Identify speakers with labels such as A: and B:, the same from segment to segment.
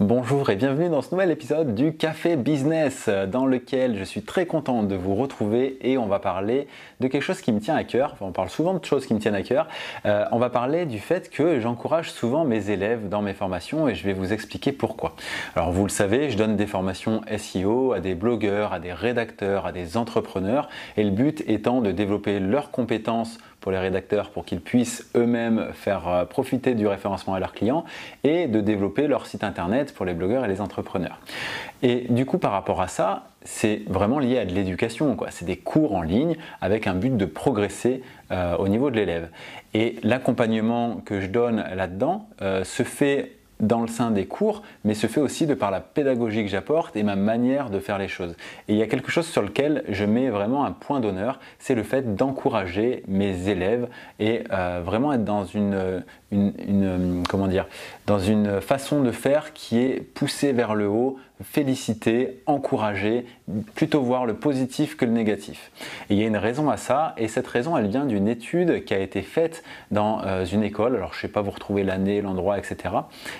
A: Bonjour et bienvenue dans ce nouvel épisode du Café Business dans lequel je suis très content de vous retrouver et on va parler de quelque chose qui me tient à cœur. on parle souvent de choses qui me tiennent à cœur. Euh, on va parler du fait que j'encourage souvent mes élèves dans mes formations et je vais vous expliquer pourquoi. Alors vous le savez, je donne des formations SEO à des blogueurs, à des rédacteurs, à des entrepreneurs et le but étant de développer leurs compétences pour les rédacteurs pour qu'ils puissent eux-mêmes faire euh, profiter du référencement à leurs clients et de développer leur site internet pour les blogueurs et les entrepreneurs. Et du coup, par rapport à ça, c'est vraiment lié à de l'éducation. C'est des cours en ligne avec un but de progresser euh, au niveau de l'élève. Et l'accompagnement que je donne là-dedans euh, se fait dans le sein des cours, mais se fait aussi de par la pédagogie que j'apporte et ma manière de faire les choses. Et il y a quelque chose sur lequel je mets vraiment un point d'honneur, c'est le fait d'encourager mes élèves et euh, vraiment être dans une, une, comment dire, dans une façon de faire qui est poussée vers le haut, féliciter, encourager, plutôt voir le positif que le négatif. Et il y a une raison à ça, et cette raison, elle vient d'une étude qui a été faite dans euh, une école. Alors, je ne sais pas vous retrouver l'année, l'endroit, etc.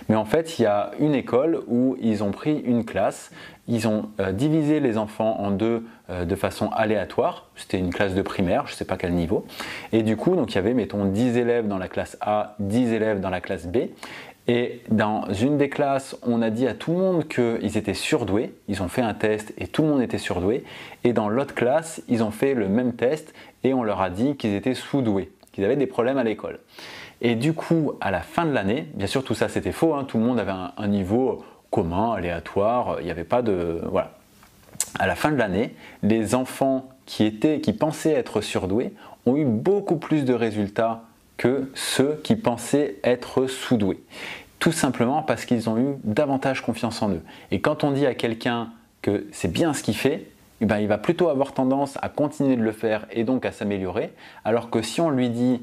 A: Mais en fait, il y a une école où ils ont pris une classe, ils ont euh, divisé les enfants en deux euh, de façon aléatoire. C'était une classe de primaire, je ne sais pas quel niveau. Et du coup, donc il y avait, mettons, 10 élèves dans la classe A, 10 élèves dans la classe B. Et dans une des classes, on a dit à tout le monde qu'ils étaient surdoués. Ils ont fait un test et tout le monde était surdoué. Et dans l'autre classe, ils ont fait le même test et on leur a dit qu'ils étaient sous-doués, qu'ils avaient des problèmes à l'école. Et du coup, à la fin de l'année, bien sûr, tout ça c'était faux. Hein, tout le monde avait un, niveau commun, aléatoire. Il n'y avait pas de. À la fin de l'année, les enfants qui étaient, qui pensaient être surdoués, ont eu beaucoup plus de résultats que ceux qui pensaient être sous-doués. Tout simplement parce qu'ils ont eu davantage confiance en eux. Et quand on dit à quelqu'un que c'est bien ce qu'il fait, eh ben, il va plutôt avoir tendance à continuer de le faire et donc à s'améliorer, alors que si on lui dit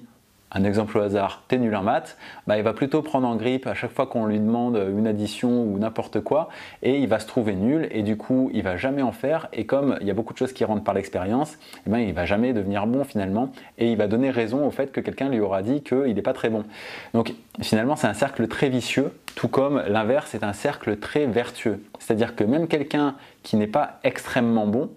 A: un exemple au hasard, t'es nul en maths, bah, il va plutôt prendre en grippe à chaque fois qu'on lui demande une addition ou n'importe quoi, et il va se trouver nul, et du coup, il va jamais en faire, et comme il y a beaucoup de choses qui rentrent par l'expérience, eh ben, il va jamais devenir bon finalement, et il va donner raison au fait que quelqu'un lui aura dit qu'il n'est pas très bon. Donc finalement, c'est un cercle très vicieux, tout comme l'inverse est un cercle très vertueux. C'est-à-dire que même quelqu'un qui n'est pas extrêmement bon,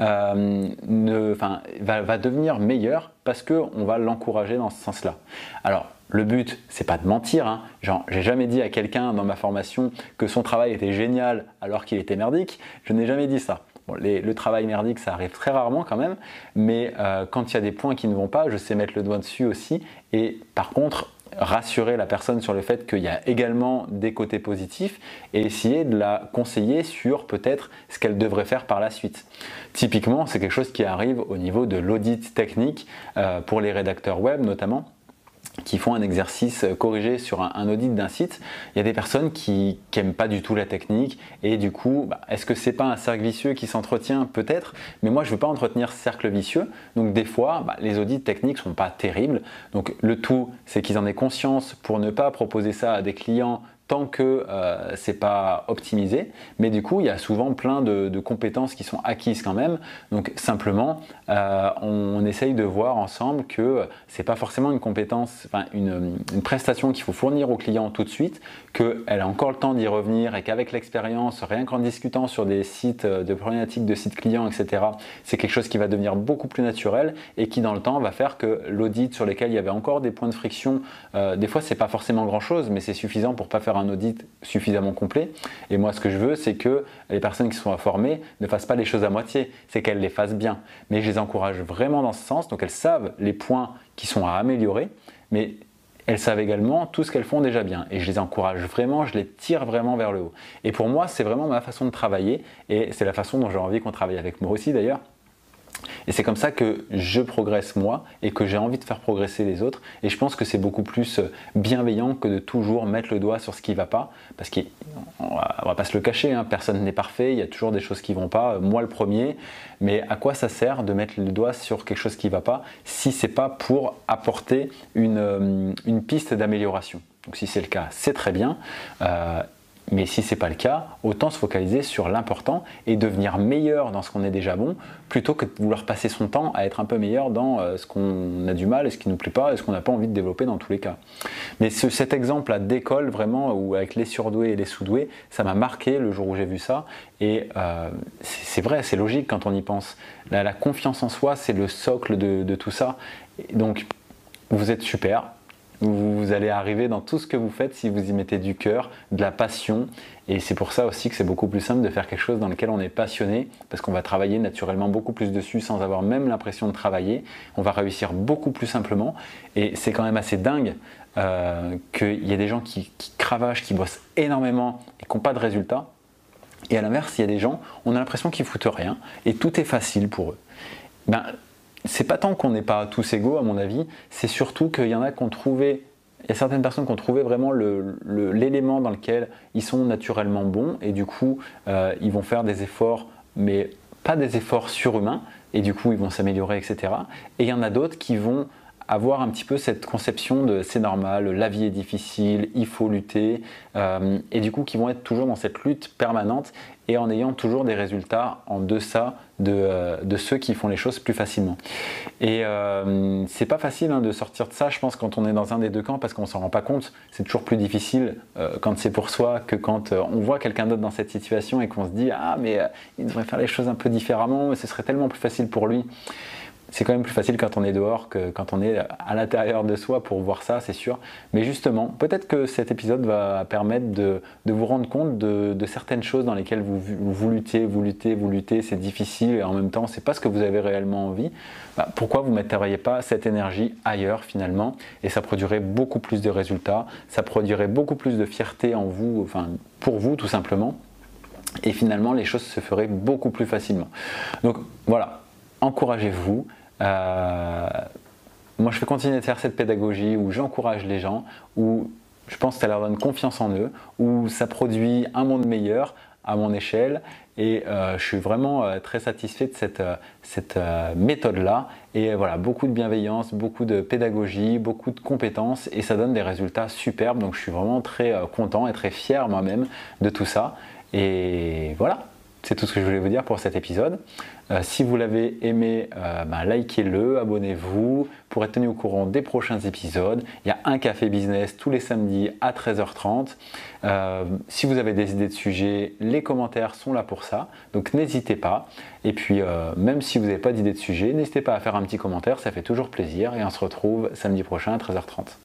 A: euh, ne, va, devenir meilleur parce qu'on va l'encourager dans ce sens-là. Alors, le but, c'est pas de mentir. Hein. Genre, j'ai jamais dit à quelqu'un dans ma formation que son travail était génial alors qu'il était merdique. Je n'ai jamais dit ça. Le travail merdique, ça arrive très rarement quand même, mais euh, quand il y a des points qui ne vont pas, je sais mettre le doigt dessus aussi. Et par contre, rassurer la personne sur le fait qu'il y a également des côtés positifs et essayer de la conseiller sur peut-être ce qu'elle devrait faire par la suite. Typiquement, c'est quelque chose qui arrive au niveau de l'audit technique euh, pour les rédacteurs web notamment qui font un exercice corrigé sur un, audit d'un site, il y a des personnes qui n'aiment pas du tout la technique et du coup, bah, est-ce que c'est pas un cercle vicieux qui s'entretient Peut-être, mais moi je ne veux pas entretenir ce cercle vicieux. Donc des fois, bah, les audits techniques sont pas terribles. Donc le tout, c'est qu'ils en aient conscience pour ne pas proposer ça à des clients tant que euh, c'est pas optimisé. Mais du coup, il y a souvent plein de, compétences qui sont acquises quand même. Donc simplement, euh, on, essaye de voir ensemble que c'est pas forcément une compétence, enfin une, prestation qu'il faut fournir au client tout de suite, qu'elle a encore le temps d'y revenir et qu'avec l'expérience, rien qu'en discutant sur des sites euh, de problématiques de sites clients, etc., c'est quelque chose qui va devenir beaucoup plus naturel et qui dans le temps va faire que l'audit sur lesquels il y avait encore des points de friction, des fois c'est pas forcément grand chose, mais c'est suffisant pour pas faire un audit suffisamment complet. Et moi, ce que je veux, c'est que les personnes qui sont formées ne fassent pas les choses à moitié, c'est qu'elles les fassent bien. Mais je les encourage vraiment dans ce sens, donc elles savent les points qui sont à améliorer, mais elles savent également tout ce qu'elles font déjà bien. Et je les encourage vraiment, je les tire vraiment vers le haut. Et pour moi, c'est vraiment ma façon de travailler, et c'est la façon dont j'ai envie qu'on travaille avec moi aussi d'ailleurs. Et c'est comme ça que je progresse moi et que j'ai envie de faire progresser les autres. Et je pense que c'est beaucoup plus bienveillant que de toujours mettre le doigt sur ce qui ne va pas. Parce qu'on ne va pas se le cacher, hein, personne n'est parfait, il y a toujours des choses qui ne vont pas, moi le premier. Mais à quoi ça sert de mettre le doigt sur quelque chose qui ne va pas si ce n'est pas pour apporter une, euh, une piste d'amélioration? Donc si c'est le cas, c'est très bien. Euh, Mais si ce n'est pas le cas, autant se focaliser sur l'important et devenir meilleur dans ce qu'on est déjà bon, plutôt que de vouloir passer son temps à être un peu meilleur dans euh, ce qu'on a du mal et ce qui ne nous plaît pas et ce qu'on n'a pas envie de développer dans tous les cas. Mais cet exemple-là d'école, vraiment, où avec les surdoués et les sous-doués, ça m'a marqué le jour où j'ai vu ça. Et euh, c'est vrai, c'est logique quand on y pense. La, confiance en soi, c'est le socle de, de tout ça. Donc, vous êtes super, vous allez arriver dans tout ce que vous faites si vous y mettez du cœur, de la passion. Et c'est pour ça aussi que c'est beaucoup plus simple de faire quelque chose dans lequel on est passionné, parce qu'on va travailler naturellement beaucoup plus dessus sans avoir même l'impression de travailler. On va réussir beaucoup plus simplement. Et c'est quand même assez dingue euh, qu'il y ait des gens qui, qui cravachent, qui bossent énormément et qui n'ont pas de résultats. Et à l'inverse, il y a des gens, on a l'impression qu'ils foutent rien et tout est facile pour eux. Ben, c'est pas tant qu'on n'est pas tous égaux, à mon avis, c'est surtout qu'il y en a qui ont trouvé, il y a certaines personnes qui ont trouvé vraiment l'élément dans lequel ils sont naturellement bons, et du coup, euh, ils vont faire des efforts, mais pas des efforts surhumains, et du coup, ils vont s'améliorer, etc. Et il y en a d'autres qui vont avoir un petit peu cette conception de c'est normal, la vie est difficile, il faut lutter, euh, et du coup qui vont être toujours dans cette lutte permanente et en ayant toujours des résultats en deçà de, euh, ceux qui font les choses plus facilement. Et euh, c'est pas facile hein, de sortir de ça, je pense, quand on est dans un des deux camps parce qu'on s'en rend pas compte. C'est toujours plus difficile quand c'est pour soi que quand on voit quelqu'un d'autre dans cette situation et qu'on se dit ah mais il devrait faire les choses un peu différemment, ce serait tellement plus facile pour lui c'est quand même plus facile quand on est dehors que quand on est à l'intérieur de soi pour voir ça, c'est sûr. Mais justement, peut-être que cet épisode va permettre de, vous rendre compte de, certaines choses dans lesquelles vous, luttez, vous luttez, vous luttez, c'est difficile et en même temps, c'est pas ce que vous avez réellement envie. Bah, pourquoi vous ne metteriez pas cette énergie ailleurs finalement? Et ça produirait beaucoup plus de résultats, ça produirait beaucoup plus de fierté en vous, enfin pour vous tout simplement. Et finalement, les choses se feraient beaucoup plus facilement. Donc voilà, encouragez-vous. Euh, moi, je vais continuer de faire cette pédagogie où j'encourage les gens, où je pense que ça leur donne confiance en eux, où ça produit un monde meilleur à mon échelle. Et euh, je suis vraiment euh, très satisfait de cette méthode-là. Et voilà, beaucoup de bienveillance, beaucoup de pédagogie, beaucoup de compétences, et ça donne des résultats superbes. Donc je suis vraiment très content et très fier moi-même de tout ça. Et voilà, c'est tout ce que je voulais vous dire pour cet épisode. Euh, si vous l'avez aimé, euh, ben, likez-le, abonnez-vous pour être tenu au courant des prochains épisodes. Il y a un café business tous les samedis à 13h30. Euh, si vous avez des idées de sujets, les commentaires sont là pour ça. Donc n'hésitez pas. Et puis même si vous n'avez pas d'idées de sujet, n'hésitez pas à faire un petit commentaire, ça fait toujours plaisir. Et on se retrouve samedi prochain à 13h30.